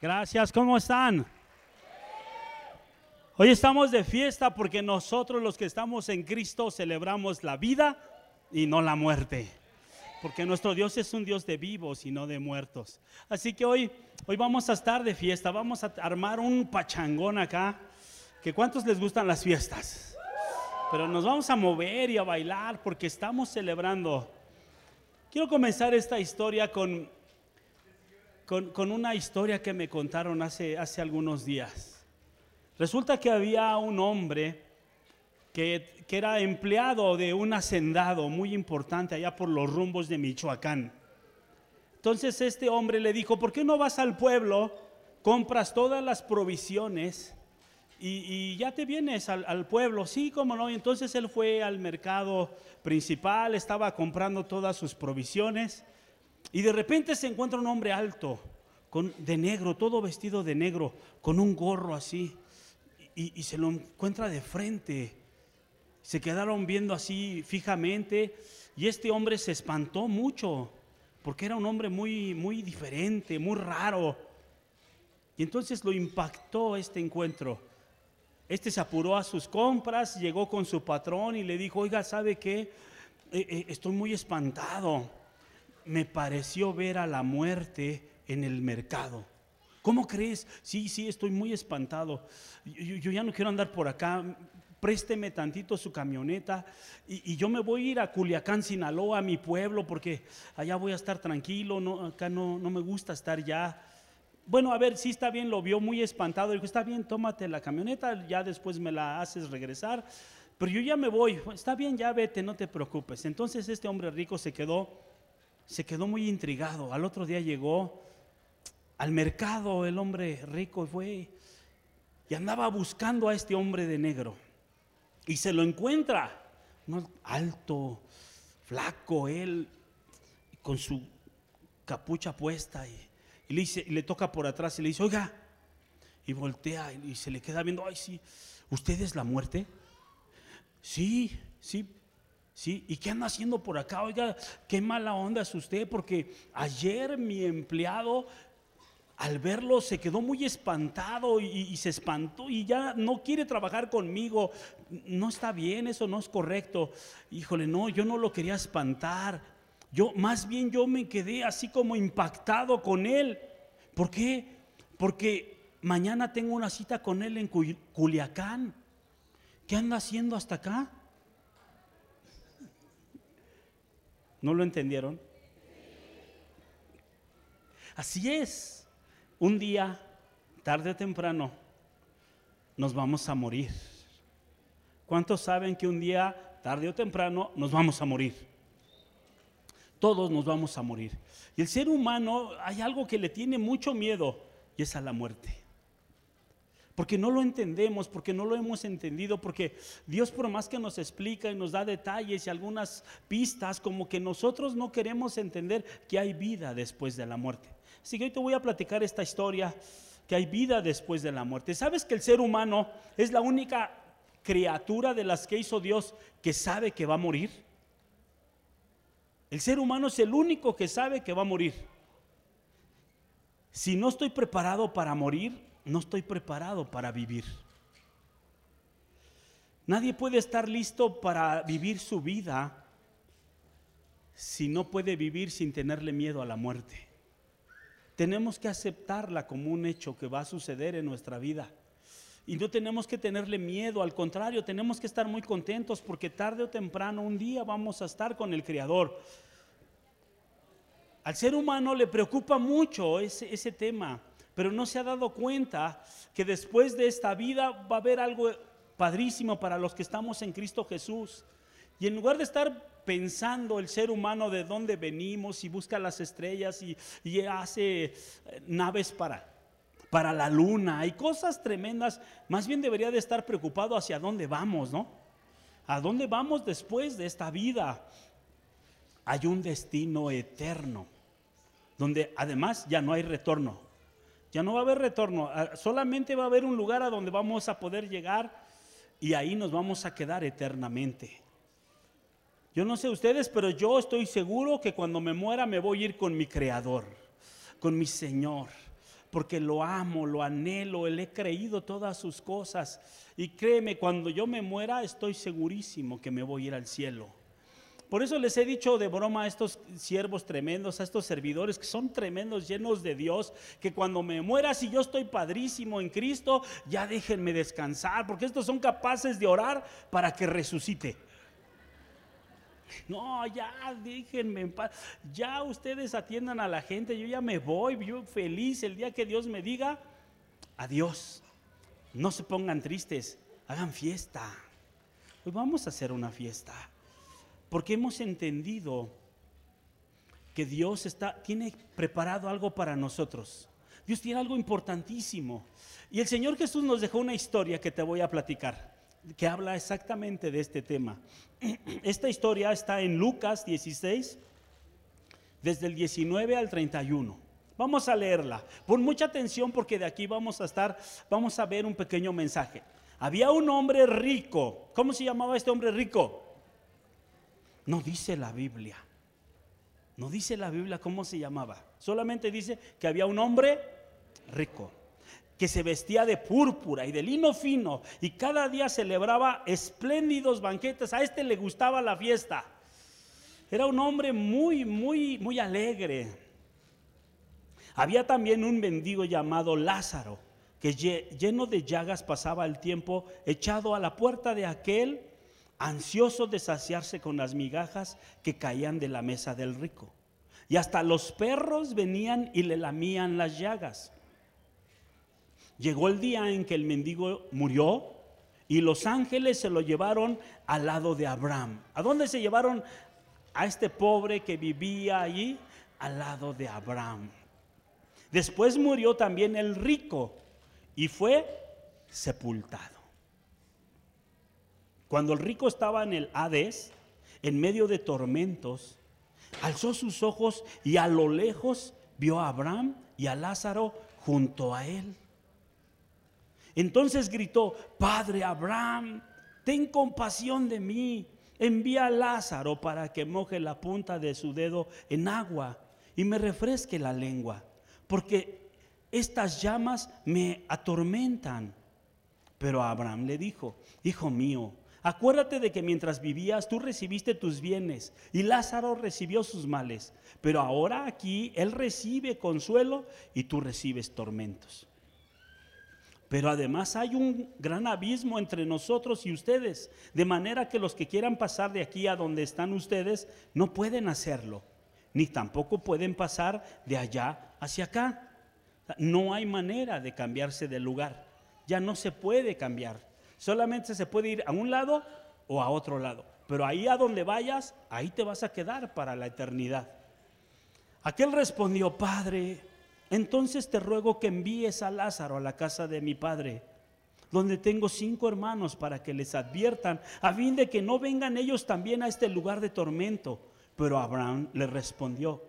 Gracias, ¿cómo están? Hoy estamos de fiesta porque nosotros los que estamos en Cristo celebramos la vida y no la muerte. Porque nuestro Dios es un Dios de vivos y no de muertos. Así que hoy, hoy vamos a estar de fiesta, vamos a armar un pachangón acá. Que cuántos les gustan las fiestas. Pero nos vamos a mover y a bailar porque estamos celebrando. Quiero comenzar esta historia con, con, una historia que me contaron hace, hace algunos días. Resulta que había un hombre que, que, era empleado de un hacendado muy importante allá por los rumbos de Michoacán. Entonces este hombre le dijo, ¿por qué no vas al pueblo, compras todas las provisiones y, ya te vienes al, pueblo? Sí, cómo no. Y entonces él fue al mercado principal, estaba comprando todas sus provisiones y de repente se encuentra un hombre alto, con, de negro, todo vestido de negro, con un gorro así, y, se lo encuentra de frente. Se quedaron viendo así fijamente, y este hombre se espantó mucho, porque era un hombre muy, muy diferente, muy raro. Y entonces lo impactó este encuentro. Este se apuró a sus compras, llegó con su patrón y le dijo, oiga, ¿sabe qué? Eh, eh, estoy muy espantado me pareció ver a la muerte en el mercado. ¿Cómo crees? Sí, sí, estoy muy espantado. Yo, ya no quiero andar por acá. Présteme tantito su camioneta y, yo me voy a ir a Culiacán, Sinaloa, a mi pueblo, porque allá voy a estar tranquilo. No, acá no, no me gusta estar ya. Bueno, a ver, sí está bien, lo vio muy espantado. Dijo, está bien, tómate la camioneta, ya después me la haces regresar. Pero yo ya me voy. Está bien, ya vete, no te preocupes. Entonces este hombre rico se quedó se quedó muy intrigado. Al otro día llegó al mercado el hombre rico y fue y andaba buscando a este hombre de negro. Y se lo encuentra, alto, flaco, él, con su capucha puesta. Y, le, dice, y le toca por atrás y le dice, oiga, y voltea y se le queda viendo, ay, sí, ¿usted es la muerte? Sí, sí, ¿Sí? ¿Y qué anda haciendo por acá? Oiga, qué mala onda es usted, porque ayer mi empleado al verlo se quedó muy espantado y, se espantó y ya no quiere trabajar conmigo. No está bien, eso no es correcto. Híjole, no, yo no lo quería espantar. Yo, más bien yo me quedé así como impactado con él. ¿Por qué? Porque mañana tengo una cita con él en Culiacán. ¿Qué anda haciendo hasta acá? ¿No lo entendieron? Así es. Un día, tarde o temprano, nos vamos a morir. ¿Cuántos saben que un día, tarde o temprano, nos vamos a morir? Todos nos vamos a morir. Y el ser humano hay algo que le tiene mucho miedo y es a la muerte porque no lo entendemos, porque no lo hemos entendido, porque Dios por más que nos explica y nos da detalles y algunas pistas, como que nosotros no queremos entender que hay vida después de la muerte. Así que hoy te voy a platicar esta historia, que hay vida después de la muerte. ¿Sabes que el ser humano es la única criatura de las que hizo Dios que sabe que va a morir? El ser humano es el único que sabe que va a morir. Si no estoy preparado para morir, no estoy preparado para vivir. Nadie puede estar listo para vivir su vida si no puede vivir sin tenerle miedo a la muerte. Tenemos que aceptarla como un hecho que va a suceder en nuestra vida. Y no tenemos que tenerle miedo, al contrario, tenemos que estar muy contentos porque tarde o temprano un día vamos a estar con el Creador. Al ser humano le preocupa mucho ese, tema pero no se ha dado cuenta que después de esta vida va a haber algo padrísimo para los que estamos en Cristo Jesús. Y en lugar de estar pensando el ser humano de dónde venimos y busca las estrellas y, hace eh, naves para, para la luna y cosas tremendas, más bien debería de estar preocupado hacia dónde vamos, ¿no? ¿A dónde vamos después de esta vida? Hay un destino eterno, donde además ya no hay retorno. Ya no va a haber retorno, ah, solamente va a haber un lugar a donde vamos a poder llegar y ahí nos vamos a quedar eternamente. Yo no sé ustedes, pero yo estoy seguro que cuando me muera me voy a ir con mi Creador, con mi Señor. porque lo amo, lo anhelo, le he creído todas sus cosas. Y créeme, cuando yo me muera, estoy segurísimo que me voy a ir al cielo. Por eso les he dicho de broma a estos siervos tremendos, a estos servidores que son tremendos, llenos de Dios, que cuando me muera, si yo estoy padrísimo en Cristo, ya déjenme descansar, porque estos son capaces de orar para que resucite. No, ya déjenme en paz. Ya ustedes atiendan a la gente, yo ya me voy, yo feliz el día que Dios me diga, adiós. No se pongan tristes, hagan fiesta. Hoy vamos a hacer una fiesta. Porque hemos entendido que Dios está, tiene preparado algo para nosotros. Dios tiene algo importantísimo. Y el Señor Jesús nos dejó una historia que te voy a platicar, que habla exactamente de este tema. Esta historia está en Lucas 16, desde el 19 al 31. Vamos a leerla. Pon mucha atención porque de aquí vamos a estar, vamos a ver un pequeño mensaje. Había un hombre rico. ¿Cómo se llamaba este hombre rico? No dice la Biblia. No dice la Biblia cómo se llamaba. Solamente dice que había un hombre rico que se vestía de púrpura y de lino fino y cada día celebraba espléndidos banquetes. A este le gustaba la fiesta. Era un hombre muy, muy, muy alegre. Había también un mendigo llamado Lázaro, que lleno de llagas pasaba el tiempo echado a la puerta de aquel ansioso de saciarse con las migajas que caían de la mesa del rico. Y hasta los perros venían y le lamían las llagas. Llegó el día en que el mendigo murió y los ángeles se lo llevaron al lado de Abraham. ¿A dónde se llevaron a este pobre que vivía allí? Al lado de Abraham. Después murió también el rico y fue sepultado. Cuando el rico estaba en el Hades, en medio de tormentos, alzó sus ojos y a lo lejos vio a Abraham y a Lázaro junto a él. Entonces gritó, Padre Abraham, ten compasión de mí, envía a Lázaro para que moje la punta de su dedo en agua y me refresque la lengua, porque estas llamas me atormentan. Pero Abraham le dijo, Hijo mío, Acuérdate de que mientras vivías tú recibiste tus bienes y Lázaro recibió sus males, pero ahora aquí él recibe consuelo y tú recibes tormentos. Pero además hay un gran abismo entre nosotros y ustedes, de manera que los que quieran pasar de aquí a donde están ustedes no pueden hacerlo, ni tampoco pueden pasar de allá hacia acá. No hay manera de cambiarse de lugar, ya no se puede cambiar. Solamente se puede ir a un lado o a otro lado. Pero ahí a donde vayas, ahí te vas a quedar para la eternidad. Aquel respondió, Padre, entonces te ruego que envíes a Lázaro a la casa de mi padre, donde tengo cinco hermanos para que les adviertan, a fin de que no vengan ellos también a este lugar de tormento. Pero Abraham le respondió,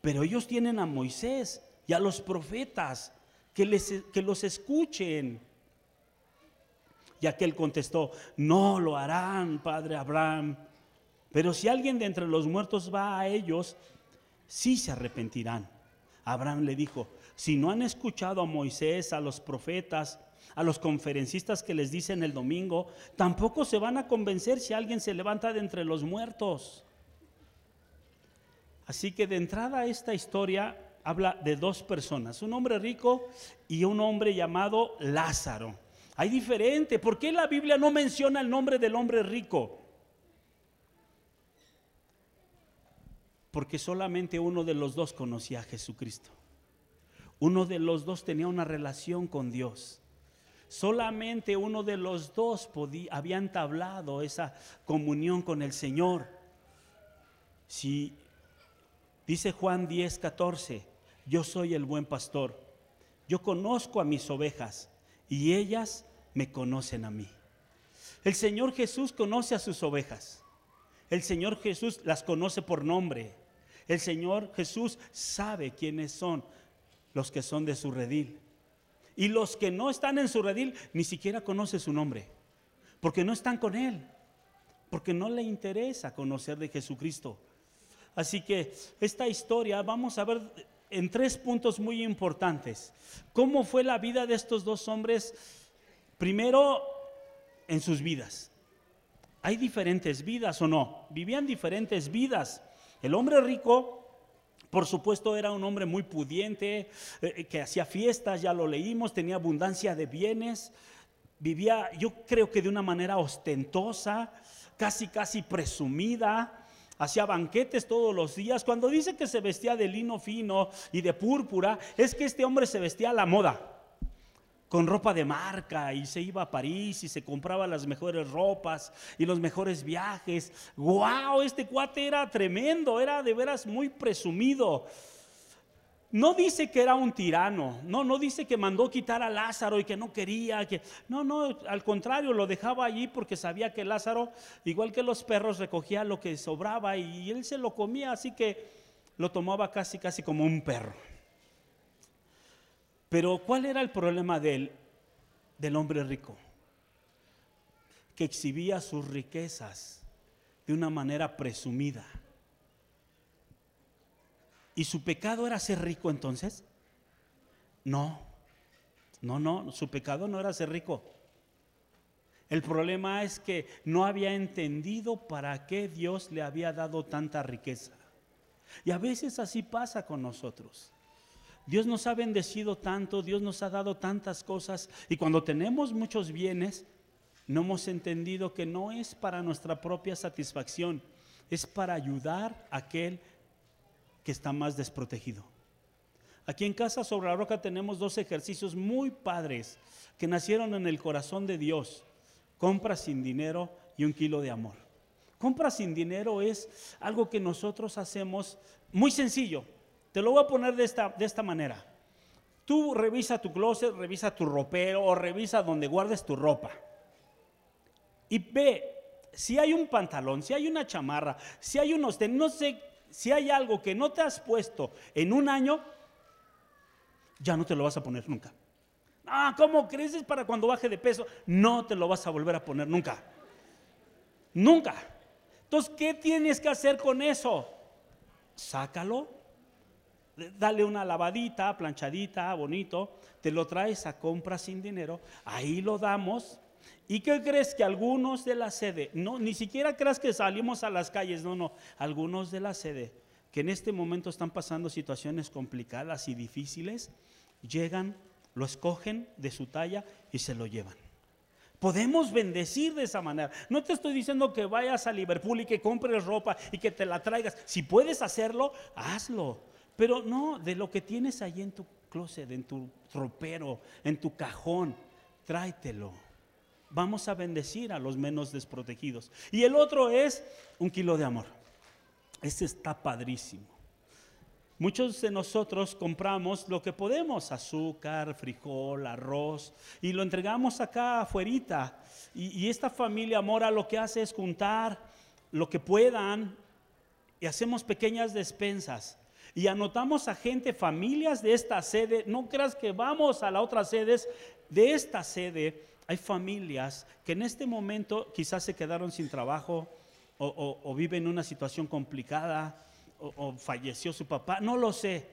pero ellos tienen a Moisés y a los profetas, que, les, que los escuchen. Y aquel contestó, no lo harán, padre Abraham. Pero si alguien de entre los muertos va a ellos, sí se arrepentirán. Abraham le dijo, si no han escuchado a Moisés, a los profetas, a los conferencistas que les dicen el domingo, tampoco se van a convencer si alguien se levanta de entre los muertos. Así que de entrada esta historia habla de dos personas, un hombre rico y un hombre llamado Lázaro. Hay diferente. ¿Por qué la Biblia no menciona el nombre del hombre rico? Porque solamente uno de los dos conocía a Jesucristo. Uno de los dos tenía una relación con Dios. Solamente uno de los dos podía, había entablado esa comunión con el Señor. Si dice Juan 10, 14, yo soy el buen pastor, yo conozco a mis ovejas y ellas me conocen a mí. El Señor Jesús conoce a sus ovejas. El Señor Jesús las conoce por nombre. El Señor Jesús sabe quiénes son los que son de su redil. Y los que no están en su redil ni siquiera conoce su nombre. Porque no están con Él. Porque no le interesa conocer de Jesucristo. Así que esta historia, vamos a ver en tres puntos muy importantes. ¿Cómo fue la vida de estos dos hombres? Primero, en sus vidas. Hay diferentes vidas o no. Vivían diferentes vidas. El hombre rico, por supuesto, era un hombre muy pudiente, eh, que hacía fiestas, ya lo leímos, tenía abundancia de bienes. Vivía, yo creo que de una manera ostentosa, casi, casi presumida hacía banquetes todos los días. Cuando dice que se vestía de lino fino y de púrpura, es que este hombre se vestía a la moda, con ropa de marca y se iba a París y se compraba las mejores ropas y los mejores viajes. ¡Wow! Este cuate era tremendo, era de veras muy presumido. No dice que era un tirano, no, no dice que mandó quitar a Lázaro y que no quería, que no, no, al contrario, lo dejaba allí porque sabía que Lázaro, igual que los perros, recogía lo que sobraba y él se lo comía, así que lo tomaba casi, casi como un perro. Pero ¿cuál era el problema del, del hombre rico? Que exhibía sus riquezas de una manera presumida. ¿Y su pecado era ser rico entonces? No, no, no, su pecado no era ser rico. El problema es que no había entendido para qué Dios le había dado tanta riqueza. Y a veces así pasa con nosotros. Dios nos ha bendecido tanto, Dios nos ha dado tantas cosas y cuando tenemos muchos bienes, no hemos entendido que no es para nuestra propia satisfacción, es para ayudar a aquel que está más desprotegido. Aquí en Casa sobre la Roca tenemos dos ejercicios muy padres que nacieron en el corazón de Dios. Compra sin dinero y un kilo de amor. Compra sin dinero es algo que nosotros hacemos muy sencillo. Te lo voy a poner de esta, de esta manera. Tú revisa tu closet, revisa tu ropero o revisa donde guardes tu ropa. Y ve si hay un pantalón, si hay una chamarra, si hay unos no sé si hay algo que no te has puesto en un año, ya no te lo vas a poner nunca. Ah, ¿cómo creces para cuando baje de peso? No te lo vas a volver a poner nunca. Nunca. Entonces, ¿qué tienes que hacer con eso? Sácalo, dale una lavadita, planchadita, bonito, te lo traes a compra sin dinero, ahí lo damos ¿Y qué crees que algunos de la sede, no, ni siquiera creas que salimos a las calles, no, no, algunos de la sede que en este momento están pasando situaciones complicadas y difíciles, llegan, lo escogen de su talla y se lo llevan. Podemos bendecir de esa manera. No te estoy diciendo que vayas a Liverpool y que compres ropa y que te la traigas. Si puedes hacerlo, hazlo. Pero no, de lo que tienes ahí en tu closet, en tu ropero, en tu cajón, tráetelo vamos a bendecir a los menos desprotegidos. Y el otro es un kilo de amor. Este está padrísimo. Muchos de nosotros compramos lo que podemos, azúcar, frijol, arroz, y lo entregamos acá afuerita. Y, y esta familia Mora lo que hace es juntar lo que puedan y hacemos pequeñas despensas. Y anotamos a gente, familias de esta sede, no creas que vamos a la otra sede, de esta sede hay familias que en este momento quizás se quedaron sin trabajo o, viven una situación complicada o, falleció su papá, no lo sé,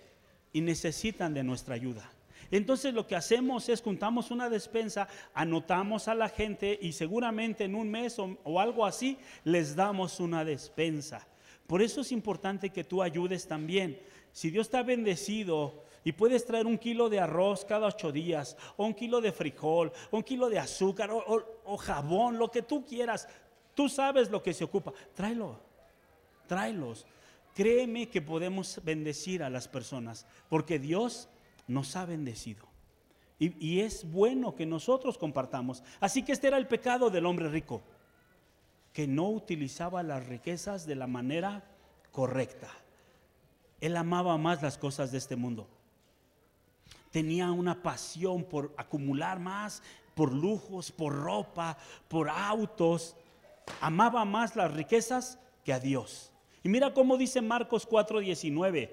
y necesitan de nuestra ayuda. Entonces lo que hacemos es juntamos una despensa, anotamos a la gente y seguramente en un mes o, o, algo así les damos una despensa. Por eso es importante que tú ayudes también. Si Dios está bendecido y puedes traer un kilo de arroz cada ocho días, o un kilo de frijol, o un kilo de azúcar, o, jabón, lo que tú quieras. Tú sabes lo que se ocupa. Tráelo, tráelos. Créeme que podemos bendecir a las personas, porque Dios nos ha bendecido. Y, y, es bueno que nosotros compartamos. Así que este era el pecado del hombre rico, que no utilizaba las riquezas de la manera correcta. Él amaba más las cosas de este mundo tenía una pasión por acumular más, por lujos, por ropa, por autos. Amaba más las riquezas que a Dios. Y mira cómo dice Marcos 4:19,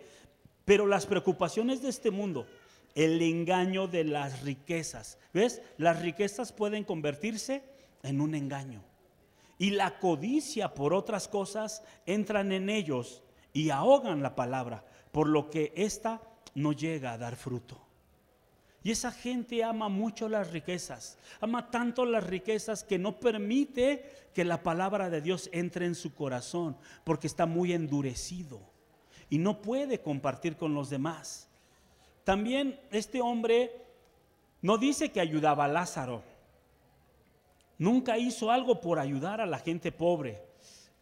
pero las preocupaciones de este mundo, el engaño de las riquezas, ¿ves? Las riquezas pueden convertirse en un engaño. Y la codicia por otras cosas entran en ellos y ahogan la palabra, por lo que ésta no llega a dar fruto. Y esa gente ama mucho las riquezas, ama tanto las riquezas que no permite que la palabra de Dios entre en su corazón, porque está muy endurecido y no puede compartir con los demás. También este hombre no dice que ayudaba a Lázaro, nunca hizo algo por ayudar a la gente pobre.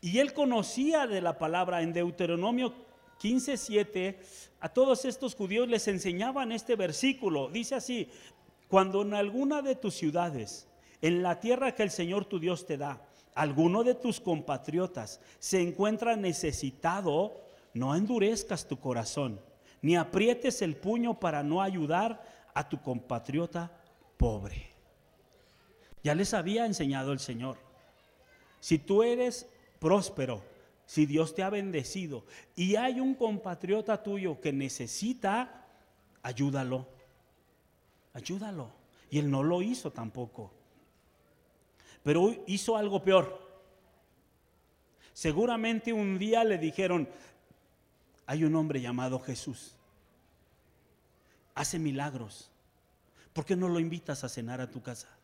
Y él conocía de la palabra en Deuteronomio 15:7, a todos estos judíos les enseñaban este versículo. Dice así, cuando en alguna de tus ciudades, en la tierra que el Señor tu Dios te da, alguno de tus compatriotas se encuentra necesitado, no endurezcas tu corazón, ni aprietes el puño para no ayudar a tu compatriota pobre. Ya les había enseñado el Señor. Si tú eres próspero, si Dios te ha bendecido y hay un compatriota tuyo que necesita, ayúdalo. Ayúdalo. Y él no lo hizo tampoco. Pero hizo algo peor. Seguramente un día le dijeron, hay un hombre llamado Jesús. Hace milagros. ¿Por qué no lo invitas a cenar a tu casa?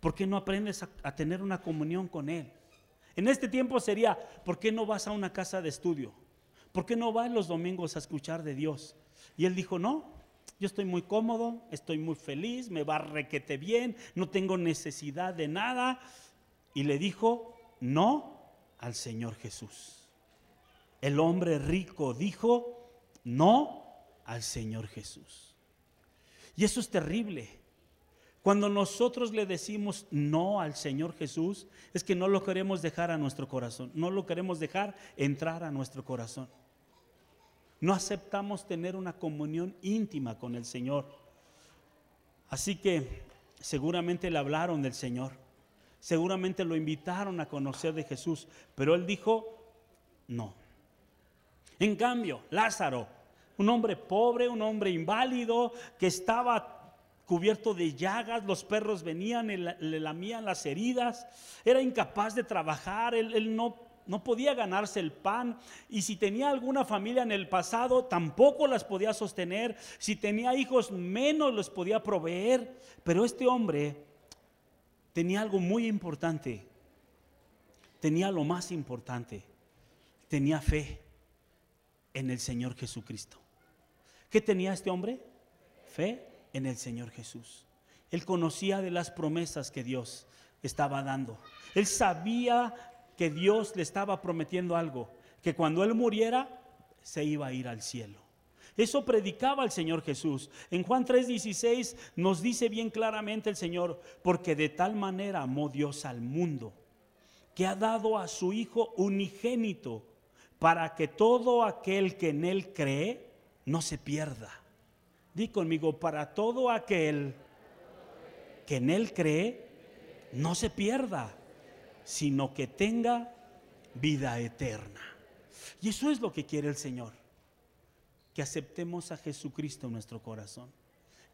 ¿Por qué no aprendes a, tener una comunión con Él? En este tiempo sería, ¿por qué no vas a una casa de estudio? ¿Por qué no vas los domingos a escuchar de Dios? Y él dijo, no, yo estoy muy cómodo, estoy muy feliz, me va requete bien, no tengo necesidad de nada. Y le dijo, no al Señor Jesús. El hombre rico dijo, no al Señor Jesús. Y eso es terrible. Cuando nosotros le decimos no al Señor Jesús, es que no lo queremos dejar a nuestro corazón, no lo queremos dejar entrar a nuestro corazón. No aceptamos tener una comunión íntima con el Señor. Así que seguramente le hablaron del Señor, seguramente lo invitaron a conocer de Jesús, pero él dijo no. En cambio, Lázaro, un hombre pobre, un hombre inválido, que estaba cubierto de llagas, los perros venían, le lamían las heridas, era incapaz de trabajar, él, no, no podía ganarse el pan y si tenía alguna familia en el pasado tampoco las podía sostener, si tenía hijos menos los podía proveer, pero este hombre tenía algo muy importante, tenía lo más importante, tenía fe en el Señor Jesucristo. ¿Qué tenía este hombre? Fe en el Señor Jesús. Él conocía de las promesas que Dios estaba dando. Él sabía que Dios le estaba prometiendo algo, que cuando él muriera se iba a ir al cielo. Eso predicaba el Señor Jesús. En Juan 3:16 nos dice bien claramente el Señor, porque de tal manera amó Dios al mundo, que ha dado a su Hijo unigénito, para que todo aquel que en Él cree no se pierda, Di conmigo, para todo aquel que en Él cree, no se pierda, sino que tenga vida eterna. Y eso es lo que quiere el Señor, que aceptemos a Jesucristo en nuestro corazón,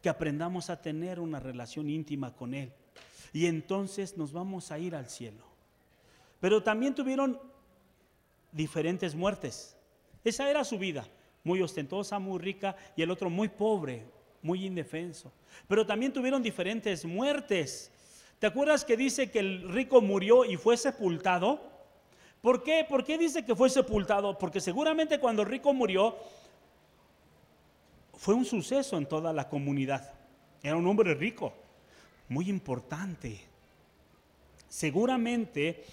que aprendamos a tener una relación íntima con Él. Y entonces nos vamos a ir al cielo. Pero también tuvieron diferentes muertes. Esa era su vida muy ostentosa, muy rica, y el otro muy pobre, muy indefenso. Pero también tuvieron diferentes muertes. ¿Te acuerdas que dice que el rico murió y fue sepultado? ¿Por qué? ¿Por qué dice que fue sepultado? Porque seguramente cuando el rico murió fue un suceso en toda la comunidad. Era un hombre rico, muy importante. Seguramente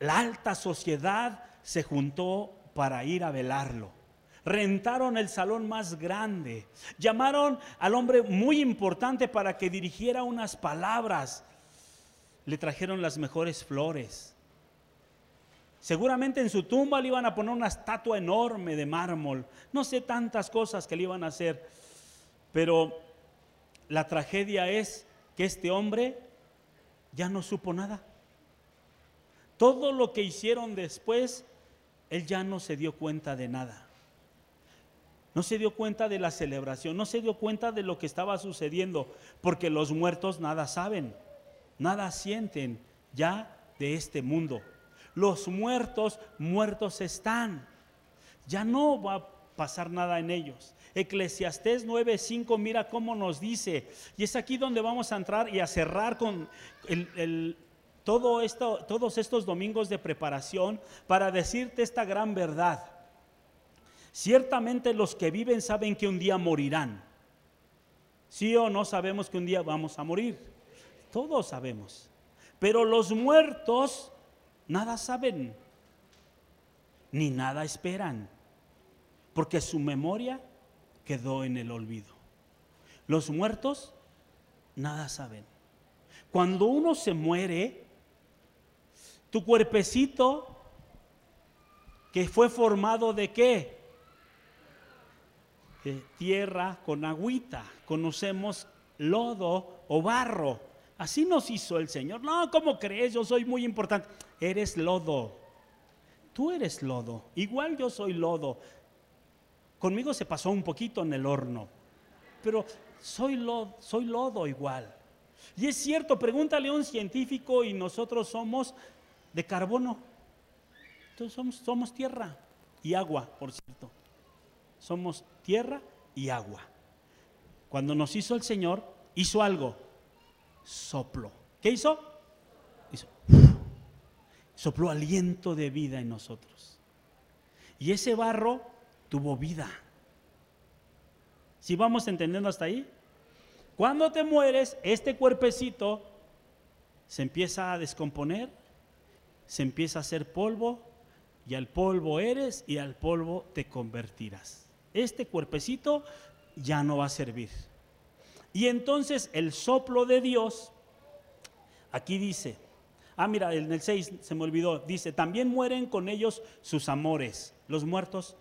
la alta sociedad se juntó para ir a velarlo rentaron el salón más grande, llamaron al hombre muy importante para que dirigiera unas palabras, le trajeron las mejores flores. Seguramente en su tumba le iban a poner una estatua enorme de mármol, no sé tantas cosas que le iban a hacer, pero la tragedia es que este hombre ya no supo nada. Todo lo que hicieron después, él ya no se dio cuenta de nada. No se dio cuenta de la celebración, no se dio cuenta de lo que estaba sucediendo, porque los muertos nada saben, nada sienten ya de este mundo. Los muertos, muertos están. Ya no va a pasar nada en ellos. Eclesiastés 9:5, mira cómo nos dice. Y es aquí donde vamos a entrar y a cerrar con todo esto, todos estos domingos de preparación para decirte esta gran verdad. Ciertamente los que viven saben que un día morirán. Sí o no sabemos que un día vamos a morir. Todos sabemos. Pero los muertos nada saben, ni nada esperan, porque su memoria quedó en el olvido. Los muertos nada saben. Cuando uno se muere, tu cuerpecito que fue formado de qué? De tierra con agüita. Conocemos lodo o barro. Así nos hizo el Señor. No, ¿cómo crees? Yo soy muy importante. Eres lodo. Tú eres lodo. Igual yo soy lodo. Conmigo se pasó un poquito en el horno. Pero soy lodo, soy lodo igual. Y es cierto, pregúntale a un científico y nosotros somos de carbono. Entonces somos tierra y agua, por cierto. Somos tierra y agua. Cuando nos hizo el Señor, hizo algo soplo. ¿Qué hizo? Hizo. Sopló aliento de vida en nosotros. Y ese barro tuvo vida. Si vamos entendiendo hasta ahí, cuando te mueres, este cuerpecito se empieza a descomponer, se empieza a hacer polvo, y al polvo eres y al polvo te convertirás. Este cuerpecito ya no va a servir. Y entonces el soplo de Dios, aquí dice, ah, mira, en el 6 se me olvidó, dice, también mueren con ellos sus amores. Los muertos,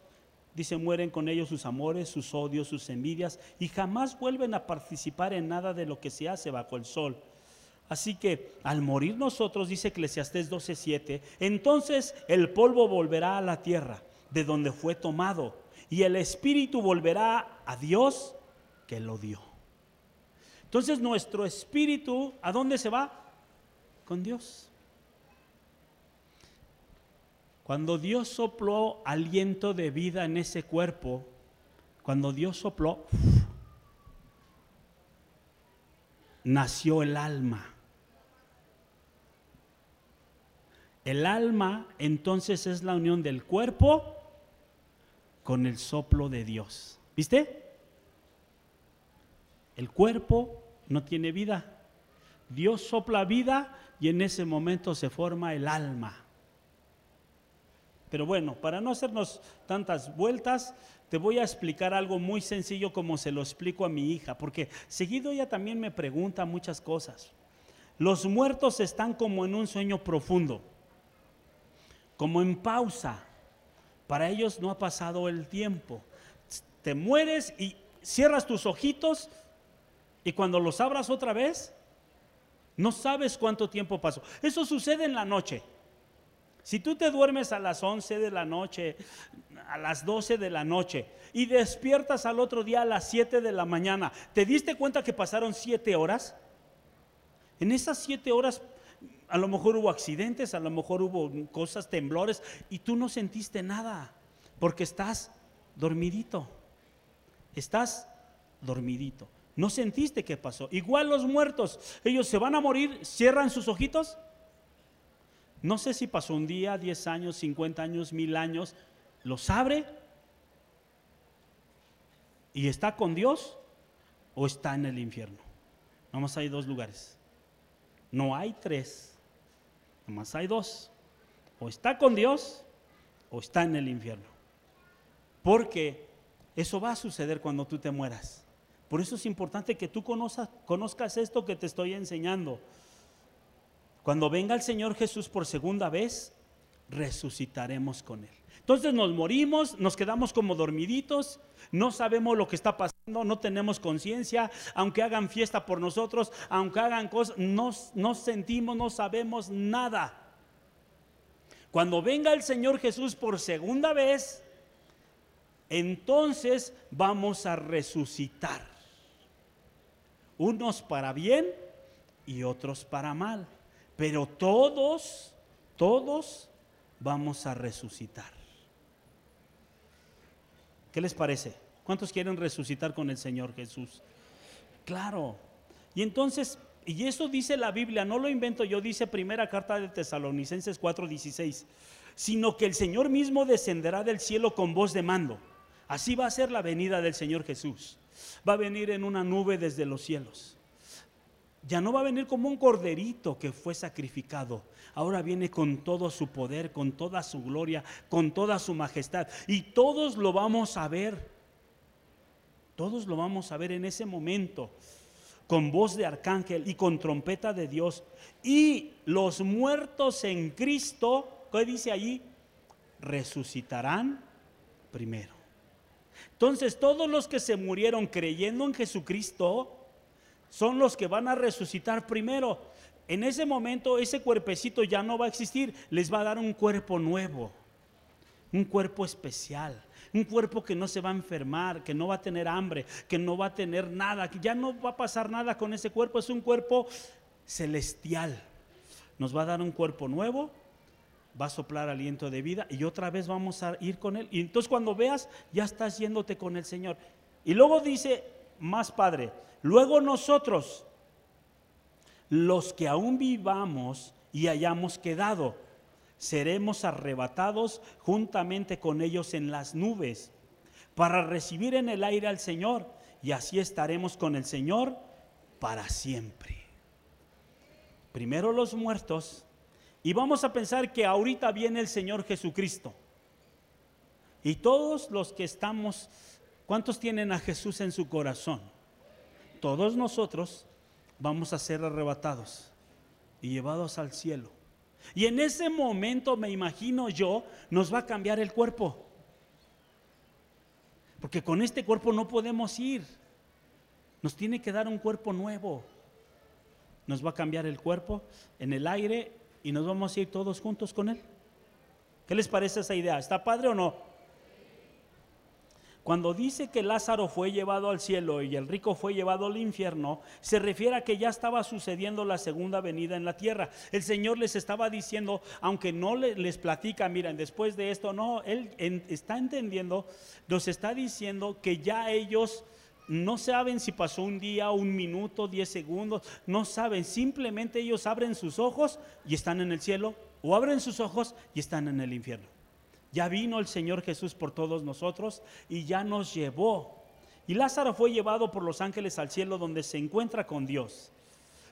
dice, mueren con ellos sus amores, sus odios, sus envidias, y jamás vuelven a participar en nada de lo que se hace bajo el sol. Así que al morir nosotros, dice Eclesiastés 12:7, entonces el polvo volverá a la tierra, de donde fue tomado, y el espíritu volverá a Dios que lo dio. Entonces nuestro espíritu, ¿a dónde se va? Con Dios. Cuando Dios sopló aliento de vida en ese cuerpo, cuando Dios sopló, nació el alma. El alma entonces es la unión del cuerpo con el soplo de Dios. ¿Viste? El cuerpo no tiene vida. Dios sopla vida y en ese momento se forma el alma. Pero bueno, para no hacernos tantas vueltas, te voy a explicar algo muy sencillo como se lo explico a mi hija, porque seguido ella también me pregunta muchas cosas. Los muertos están como en un sueño profundo, como en pausa. Para ellos no ha pasado el tiempo. Te mueres y cierras tus ojitos y cuando los abras otra vez, no sabes cuánto tiempo pasó. Eso sucede en la noche. Si tú te duermes a las 11 de la noche, a las 12 de la noche y despiertas al otro día a las 7 de la mañana, ¿te diste cuenta que pasaron 7 horas? En esas 7 horas a lo mejor hubo accidentes, a lo mejor hubo cosas, temblores y tú no sentiste nada porque estás dormidito. Estás dormidito. No sentiste qué pasó. Igual los muertos, ellos se van a morir, cierran sus ojitos. No sé si pasó un día, 10 años, 50 años, mil años. Los abre y está con Dios o está en el infierno. Nomás hay dos lugares. No hay tres. Nomás hay dos. O está con Dios o está en el infierno. Porque eso va a suceder cuando tú te mueras. Por eso es importante que tú conozcas, conozcas esto que te estoy enseñando. Cuando venga el Señor Jesús por segunda vez, resucitaremos con Él. Entonces nos morimos, nos quedamos como dormiditos, no sabemos lo que está pasando, no tenemos conciencia, aunque hagan fiesta por nosotros, aunque hagan cosas, no, no sentimos, no sabemos nada. Cuando venga el Señor Jesús por segunda vez, entonces vamos a resucitar unos para bien y otros para mal. Pero todos, todos vamos a resucitar. ¿Qué les parece? ¿Cuántos quieren resucitar con el Señor Jesús? Claro. Y entonces, y eso dice la Biblia, no lo invento yo, dice primera carta de Tesalonicenses 4:16, sino que el Señor mismo descenderá del cielo con voz de mando. Así va a ser la venida del Señor Jesús. Va a venir en una nube desde los cielos. Ya no va a venir como un corderito que fue sacrificado. Ahora viene con todo su poder, con toda su gloria, con toda su majestad. Y todos lo vamos a ver. Todos lo vamos a ver en ese momento. Con voz de arcángel y con trompeta de Dios. Y los muertos en Cristo, ¿qué dice allí? Resucitarán primero. Entonces todos los que se murieron creyendo en Jesucristo, son los que van a resucitar primero. En ese momento ese cuerpecito ya no va a existir, les va a dar un cuerpo nuevo, un cuerpo especial, un cuerpo que no se va a enfermar, que no va a tener hambre, que no va a tener nada, que ya no va a pasar nada con ese cuerpo, es un cuerpo celestial. Nos va a dar un cuerpo nuevo, va a soplar aliento de vida y otra vez vamos a ir con él. Y entonces cuando veas, ya estás yéndote con el Señor. Y luego dice, más padre, Luego nosotros, los que aún vivamos y hayamos quedado, seremos arrebatados juntamente con ellos en las nubes para recibir en el aire al Señor y así estaremos con el Señor para siempre. Primero los muertos y vamos a pensar que ahorita viene el Señor Jesucristo. Y todos los que estamos, ¿cuántos tienen a Jesús en su corazón? todos nosotros vamos a ser arrebatados y llevados al cielo. Y en ese momento, me imagino yo, nos va a cambiar el cuerpo. Porque con este cuerpo no podemos ir. Nos tiene que dar un cuerpo nuevo. Nos va a cambiar el cuerpo en el aire y nos vamos a ir todos juntos con Él. ¿Qué les parece esa idea? ¿Está padre o no? Cuando dice que Lázaro fue llevado al cielo y el rico fue llevado al infierno, se refiere a que ya estaba sucediendo la segunda venida en la tierra. El Señor les estaba diciendo, aunque no les platica, miren, después de esto, no, Él está entendiendo, nos está diciendo que ya ellos no saben si pasó un día, un minuto, diez segundos, no saben, simplemente ellos abren sus ojos y están en el cielo, o abren sus ojos y están en el infierno. Ya vino el Señor Jesús por todos nosotros y ya nos llevó. Y Lázaro fue llevado por los ángeles al cielo donde se encuentra con Dios,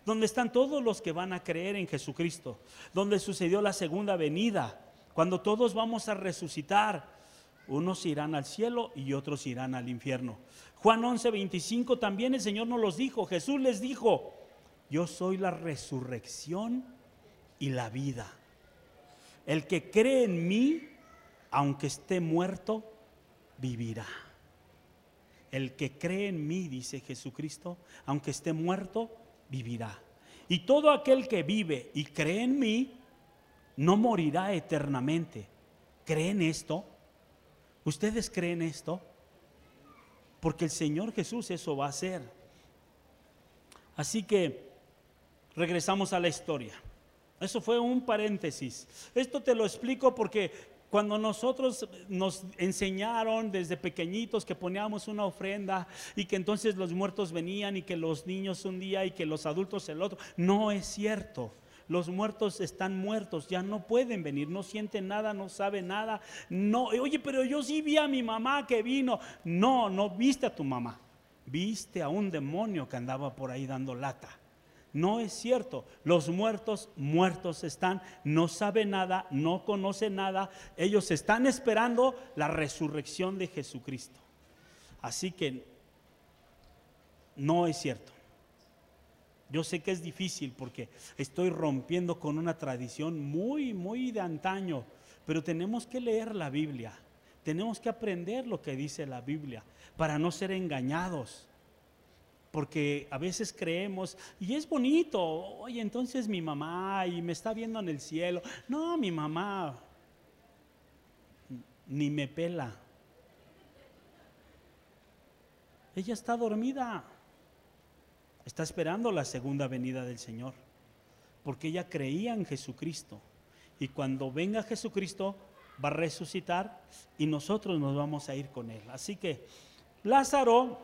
donde están todos los que van a creer en Jesucristo, donde sucedió la segunda venida, cuando todos vamos a resucitar. Unos irán al cielo y otros irán al infierno. Juan 11, 25 también el Señor nos los dijo. Jesús les dijo, yo soy la resurrección y la vida. El que cree en mí, aunque esté muerto, vivirá. El que cree en mí, dice Jesucristo, aunque esté muerto, vivirá. Y todo aquel que vive y cree en mí, no morirá eternamente. ¿Creen esto? ¿Ustedes creen esto? Porque el Señor Jesús eso va a hacer. Así que regresamos a la historia. Eso fue un paréntesis. Esto te lo explico porque cuando nosotros nos enseñaron desde pequeñitos que poníamos una ofrenda y que entonces los muertos venían y que los niños un día y que los adultos el otro, no es cierto. Los muertos están muertos, ya no pueden venir, no sienten nada, no saben nada. No, oye, pero yo sí vi a mi mamá que vino. No, no viste a tu mamá. Viste a un demonio que andaba por ahí dando lata. No es cierto. Los muertos, muertos están, no saben nada, no conocen nada. Ellos están esperando la resurrección de Jesucristo. Así que no es cierto. Yo sé que es difícil porque estoy rompiendo con una tradición muy, muy de antaño, pero tenemos que leer la Biblia. Tenemos que aprender lo que dice la Biblia para no ser engañados porque a veces creemos, y es bonito, oye, entonces mi mamá y me está viendo en el cielo. No, mi mamá ni me pela. Ella está dormida, está esperando la segunda venida del Señor, porque ella creía en Jesucristo. Y cuando venga Jesucristo, va a resucitar y nosotros nos vamos a ir con Él. Así que Lázaro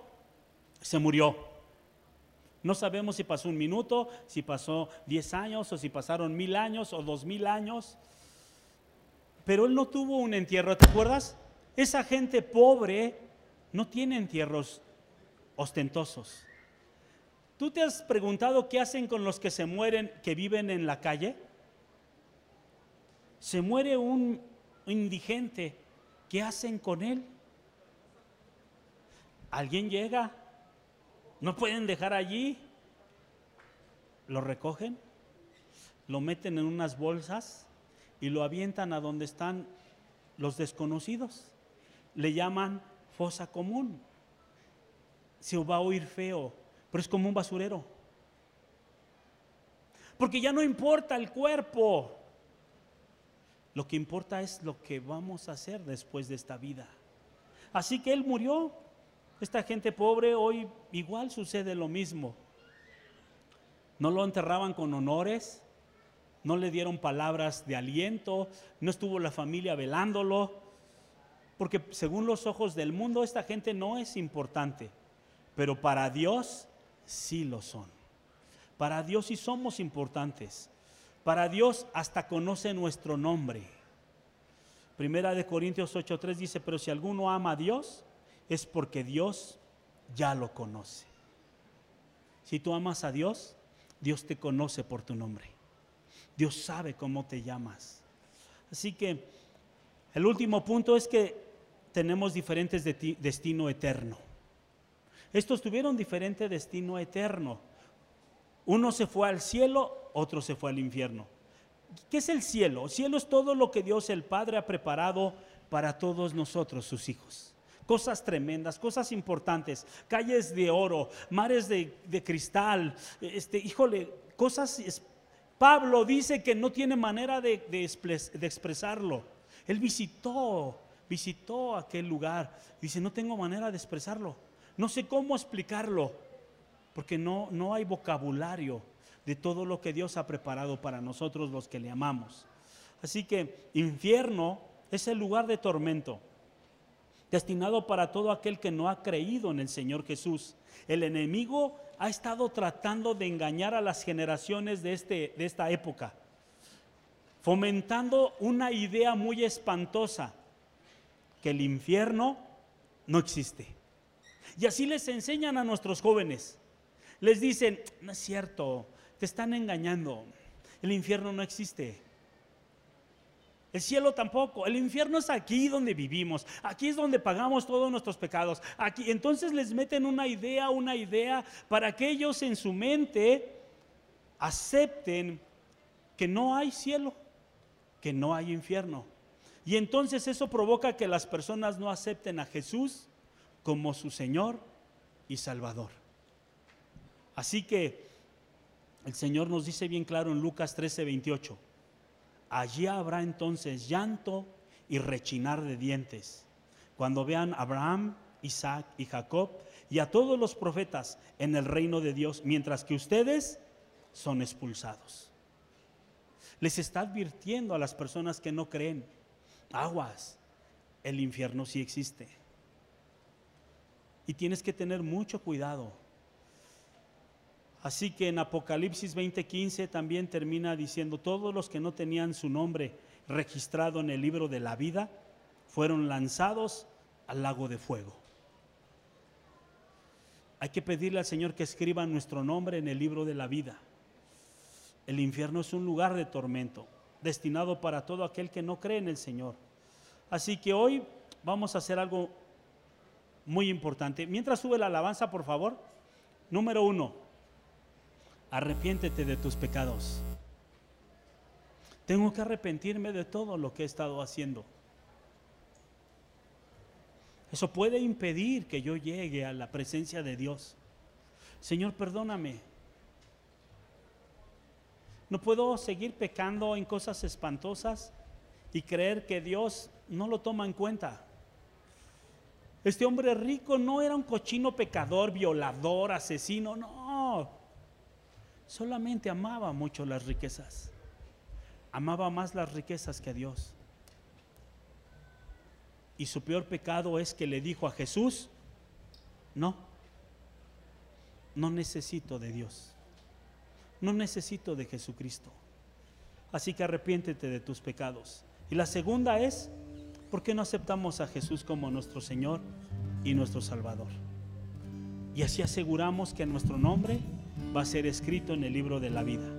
se murió. No sabemos si pasó un minuto, si pasó diez años o si pasaron mil años o dos mil años. Pero él no tuvo un entierro, ¿te acuerdas? Esa gente pobre no tiene entierros ostentosos. ¿Tú te has preguntado qué hacen con los que se mueren, que viven en la calle? Se muere un indigente, ¿qué hacen con él? Alguien llega, no pueden dejar allí, lo recogen, lo meten en unas bolsas y lo avientan a donde están los desconocidos. Le llaman fosa común. Se va a oír feo, pero es como un basurero. Porque ya no importa el cuerpo. Lo que importa es lo que vamos a hacer después de esta vida. Así que Él murió. Esta gente pobre hoy igual sucede lo mismo. No lo enterraban con honores, no le dieron palabras de aliento, no estuvo la familia velándolo, porque según los ojos del mundo esta gente no es importante, pero para Dios sí lo son. Para Dios sí somos importantes. Para Dios hasta conoce nuestro nombre. Primera de Corintios 8:3 dice, pero si alguno ama a Dios, es porque Dios ya lo conoce. Si tú amas a Dios, Dios te conoce por tu nombre. Dios sabe cómo te llamas. Así que el último punto es que tenemos diferentes de destino eterno. Estos tuvieron diferente destino eterno. Uno se fue al cielo, otro se fue al infierno. ¿Qué es el cielo? El cielo es todo lo que Dios el Padre ha preparado para todos nosotros, sus hijos. Cosas tremendas, cosas importantes, calles de oro, mares de, cristal, este, híjole, cosas... Pablo dice que no tiene manera de, de expresarlo. Él visitó, visitó aquel lugar. Dice, no tengo manera de expresarlo. No sé cómo explicarlo, porque no, no hay vocabulario de todo lo que Dios ha preparado para nosotros los que le amamos. Así que infierno es el lugar de tormento, destinado para todo aquel que no ha creído en el Señor Jesús. El enemigo ha estado tratando de engañar a las generaciones de, este, de esta época, fomentando una idea muy espantosa, que el infierno no existe. Y así les enseñan a nuestros jóvenes. Les dicen, no es cierto, te están engañando. El infierno no existe. El cielo tampoco. El infierno es aquí donde vivimos. Aquí es donde pagamos todos nuestros pecados. Aquí entonces les meten una idea, una idea para que ellos en su mente acepten que no hay cielo, que no hay infierno. Y entonces eso provoca que las personas no acepten a Jesús como su Señor y Salvador. Así que el Señor nos dice bien claro en Lucas 13, 28, allí habrá entonces llanto y rechinar de dientes, cuando vean a Abraham, Isaac y Jacob y a todos los profetas en el reino de Dios, mientras que ustedes son expulsados. Les está advirtiendo a las personas que no creen, aguas, el infierno sí existe. Y tienes que tener mucho cuidado Así que en Apocalipsis 20:15 también termina diciendo, todos los que no tenían su nombre registrado en el libro de la vida fueron lanzados al lago de fuego. Hay que pedirle al Señor que escriba nuestro nombre en el libro de la vida. El infierno es un lugar de tormento, destinado para todo aquel que no cree en el Señor. Así que hoy vamos a hacer algo muy importante. Mientras sube la alabanza, por favor. Número uno, arrepiéntete de tus pecados. Tengo que arrepentirme de todo lo que he estado haciendo. Eso puede impedir que yo llegue a la presencia de Dios. Señor, perdóname. No puedo seguir pecando en cosas espantosas y creer que Dios no lo toma en cuenta. Este hombre rico no era un cochino pecador, violador, asesino, no solamente amaba mucho las riquezas. Amaba más las riquezas que a Dios. Y su peor pecado es que le dijo a Jesús, No, no necesito de Dios. No necesito de Jesucristo. Así que arrepiéntete de tus pecados. Y la segunda es, ¿por qué no aceptamos a Jesús como nuestro Señor y nuestro Salvador? Y así aseguramos que nuestro nombre va a ser escrito en el libro de la vida.